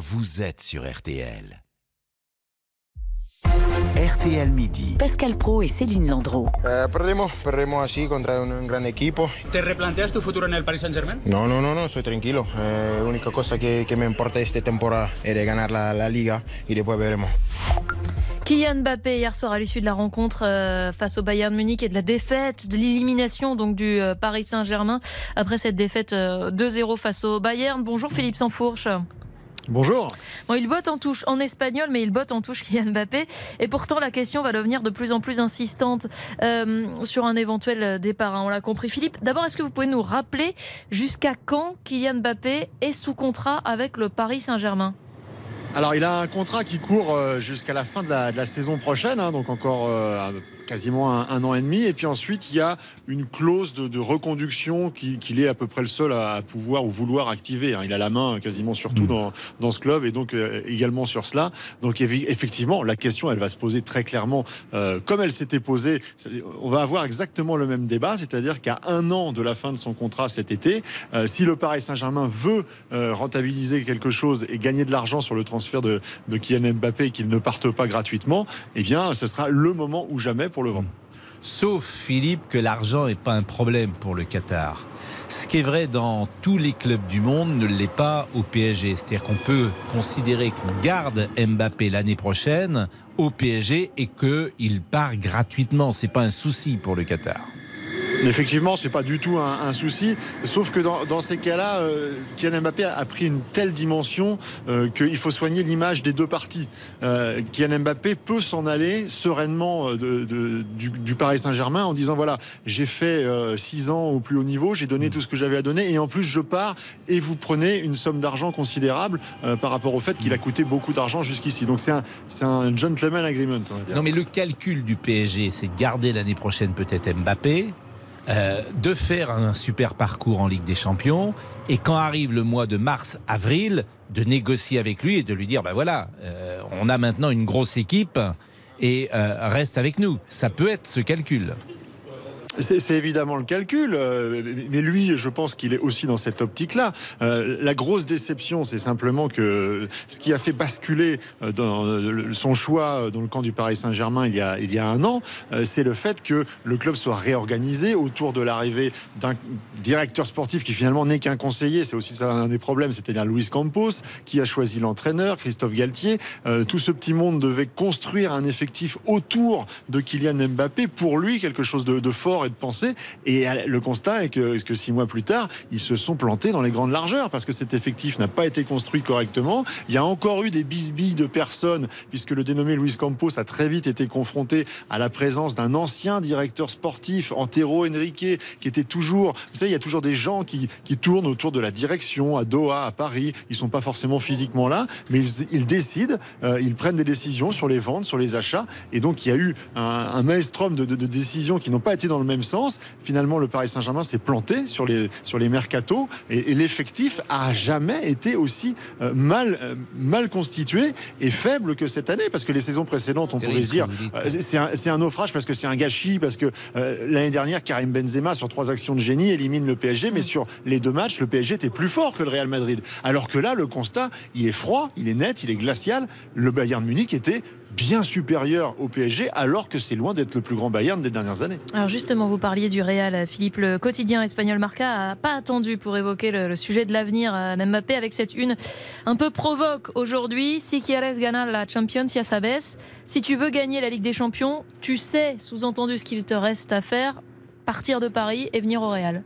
vous êtes sur RTL. RTL Midi. Pascal Pro et Céline Landreau. Eh, perdemos, perdemos así contra un, un gran equipo. ¿Te replanteas tu futuro en el Paris Saint-Germain? No, no, no, no, soy tranquilo. Eh, la única cosa que, que me importa esta temporada es de ganar la, la Liga y después veremos. Kylian Mbappé hier soir à l'issue de la rencontre euh, face au Bayern Munich et de la défaite, de l'élimination donc du euh, Paris Saint-Germain après cette défaite euh, 2-0 face au Bayern. Bonjour Philippe Sansfourche. Bonjour. Bon, il botte en touche en espagnol, mais il botte en touche Kylian Mbappé. Et pourtant, la question va devenir de plus en plus insistante euh, sur un éventuel départ. hein, on l'a compris. Philippe, d'abord, est-ce que vous pouvez nous rappeler jusqu'à quand Kylian Mbappé est sous contrat avec le Paris Saint-Germain? Alors, il a un contrat qui court euh, jusqu'à la fin de la, de la saison prochaine, hein, donc encore euh, quasiment un, un an et demi. Et puis ensuite, il y a une clause de, de reconduction qui- qu'il est à peu près le seul à, à pouvoir ou vouloir activer. hein. Il a la main quasiment sur tout dans, dans ce club et donc euh, également sur cela. Donc effectivement, la question, elle va se poser très clairement, euh, comme elle s'était posée. On va avoir exactement le même débat, c'est-à-dire qu'à un an de la fin de son contrat cet été, euh, si le Paris Saint-Germain veut euh, rentabiliser quelque chose et gagner de l'argent sur le transfert de, de Kylian Mbappé et qu'il ne parte pas gratuitement, eh bien, ce sera le moment ou jamais pour le vendre. Sauf, Philippe, que l'argent n'est pas un problème pour le Qatar. Ce qui est vrai dans tous les clubs du monde ne l'est pas au PSG. C'est-à-dire qu'on peut considérer qu'on garde Mbappé l'année prochaine au PSG et qu'il part gratuitement. C'est pas un souci pour le Qatar. Effectivement, c'est pas du tout un, souci. Sauf que dans, ces cas-là, euh, Kylian Mbappé a, pris une telle dimension euh, qu'il faut soigner l'image des deux parties. Euh, Kylian Mbappé peut s'en aller sereinement euh, du, Paris Saint-Germain en disant voilà, j'ai fait euh, six ans au plus haut niveau, j'ai donné tout ce que j'avais à donner, et en plus je pars et vous prenez une somme d'argent considérable euh, par rapport au fait qu'il a coûté beaucoup d'argent jusqu'ici. Donc c'est un, un gentleman agreement. Non, mais le calcul du PSG, c'est de garder l'année prochaine peut-être Mbappé, euh, de faire un super parcours en Ligue des Champions, et quand arrive le mois de mars-avril, de négocier avec lui et de lui dire, ben voilà, euh, on a maintenant une grosse équipe et euh, reste avec nous. Ça peut être ce calcul. C'est évidemment le calcul, euh, mais lui, je pense qu'il est aussi dans cette optique-là. Euh, la grosse déception, c'est simplement que ce qui a fait basculer euh, son choix dans le camp du Paris Saint-Germain il y a il y a un an, c'est le fait que le club soit réorganisé autour de l'arrivée d'un directeur sportif qui finalement n'est qu'un conseiller. C'est aussi ça un des problèmes, c'est-à-dire Luis Campos qui a choisi l'entraîneur, Christophe Galtier. Tout ce petit monde devait construire un effectif autour de Kylian Mbappé pour lui quelque chose de fort et de pensé. Et euh, le constat est que, est six mois plus tard, ils se sont plantés dans les grandes largeurs parce que cet effectif n'a pas été construit correctement. Il y a encore eu des bisbilles de personnes puisque le dénommé Luis Campos a très vite été confronté à la présence d'un ancien directeur sportif, Antero Henrique, qui était toujours, vous savez, il y a toujours des gens qui, qui tournent autour de la direction à Doha, à Paris. Ils sont pas forcément physiquement là, mais ils, décident, euh, ils prennent des décisions sur les ventes, sur les achats. Et donc, il y a eu un, un de- de décisions qui n'ont pas été dans le même sens. Finalement, le Paris Saint-Germain s'est planté sur les, sur les mercatos et, et l'effectif a jamais été aussi euh, mal, euh, mal constitué et faible que cette année parce que les saisons précédentes, on pouvait se dire, euh, c'est un, un naufrage parce que c'est un gâchis, parce que euh, l'année dernière, Karim Benzema, sur trois actions de génie, élimine le PSG, mais sur les deux matchs, le PSG était plus fort que le Real Madrid. Alors que là, le constat, il est froid, il est net, il est glacial. Le Bayern Munich était bien supérieur au PSG, alors que c'est loin d'être le plus grand Bayern des dernières années. Alors justement, vous parliez du Real, Philippe. Le quotidien espagnol Marca a pas attendu pour évoquer le, sujet de l'avenir euh, d'Mbappé avec cette une un peu provoque aujourd'hui. Si quieres ganar la Champions, ya sabes. Si tu veux gagner la Ligue des Champions, tu sais, sous-entendu, ce qu'il te reste à faire, partir de Paris et venir au Real.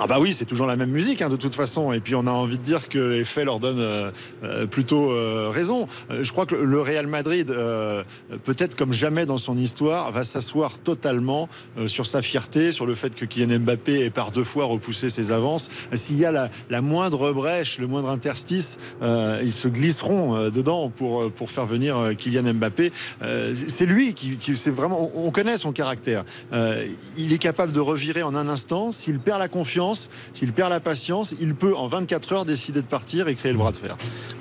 Ah bah oui, c'est toujours la même musique hein, de toute façon. Et puis on a envie de dire que les faits leur donnent euh, euh, plutôt euh, raison. Euh, je crois que le Real Madrid, euh, peut-être comme jamais dans son histoire, va s'asseoir totalement sur sa fierté, sur le fait que Kylian Mbappé ait par deux fois repoussé ses avances. S'il y a la, la moindre brèche, le moindre interstice, ils se glisseront dedans pour pour faire venir Kylian Mbappé. C'est lui qui, qui c'est vraiment. On connaît son caractère. Il est capable de revirer en un instant. S'il perd la confiance patience. S'il perd la patience, il peut en 24 heures décider de partir et créer le bras de fer.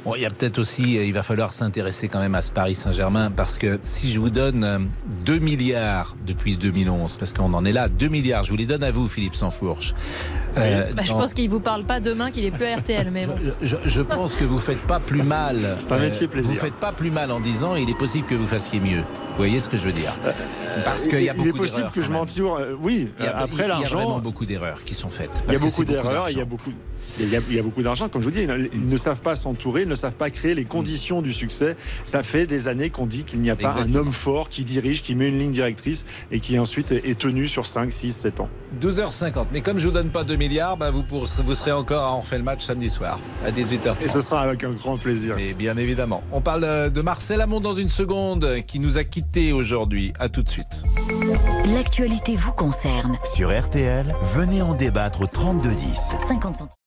Bon, il y a peut-être aussi, il va falloir s'intéresser quand même à ce Paris Saint-Germain parce que si je vous donne 2 milliards depuis 2011, parce qu'on en est là, 2 milliards, je vous les donne à vous, Philippe Sansfourche. Euh, bah, je pense qu'il vous parle pas demain qu'il est plus à RTL, mais bon. je, je, pense que vous faites pas plus mal. C'est un métier plaisir. Vous faites pas plus mal en disant il est possible que vous fassiez mieux. Vous voyez ce que je veux dire? Parce qu'il y a beaucoup Il est possible que je m'entoure. Euh, oui, après l'argent. Il y a vraiment beaucoup d'erreurs qui sont faites. Il y a beaucoup d'erreurs, il y a beaucoup. Il y, a, il y a beaucoup d'argent, comme je vous dis. Ils ne savent pas s'entourer, ils ne savent pas créer les conditions du succès. Ça fait des années qu'on dit qu'il n'y a pas Exactement. un homme fort qui dirige, qui met une ligne directrice et qui ensuite est tenu sur 5, 6, 7 ans. 12h50. Mais comme je vous donne pas 2 milliards, ben vous, pour, vous serez encore à On refait le match samedi soir à 18h30. Et ce sera avec un grand plaisir. Mais bien évidemment. On parle de Marcel Amont dans une seconde qui nous a quittés aujourd'hui. À tout de suite. L'actualité vous concerne. Sur RTL, venez en débattre 3210. 50 centimes.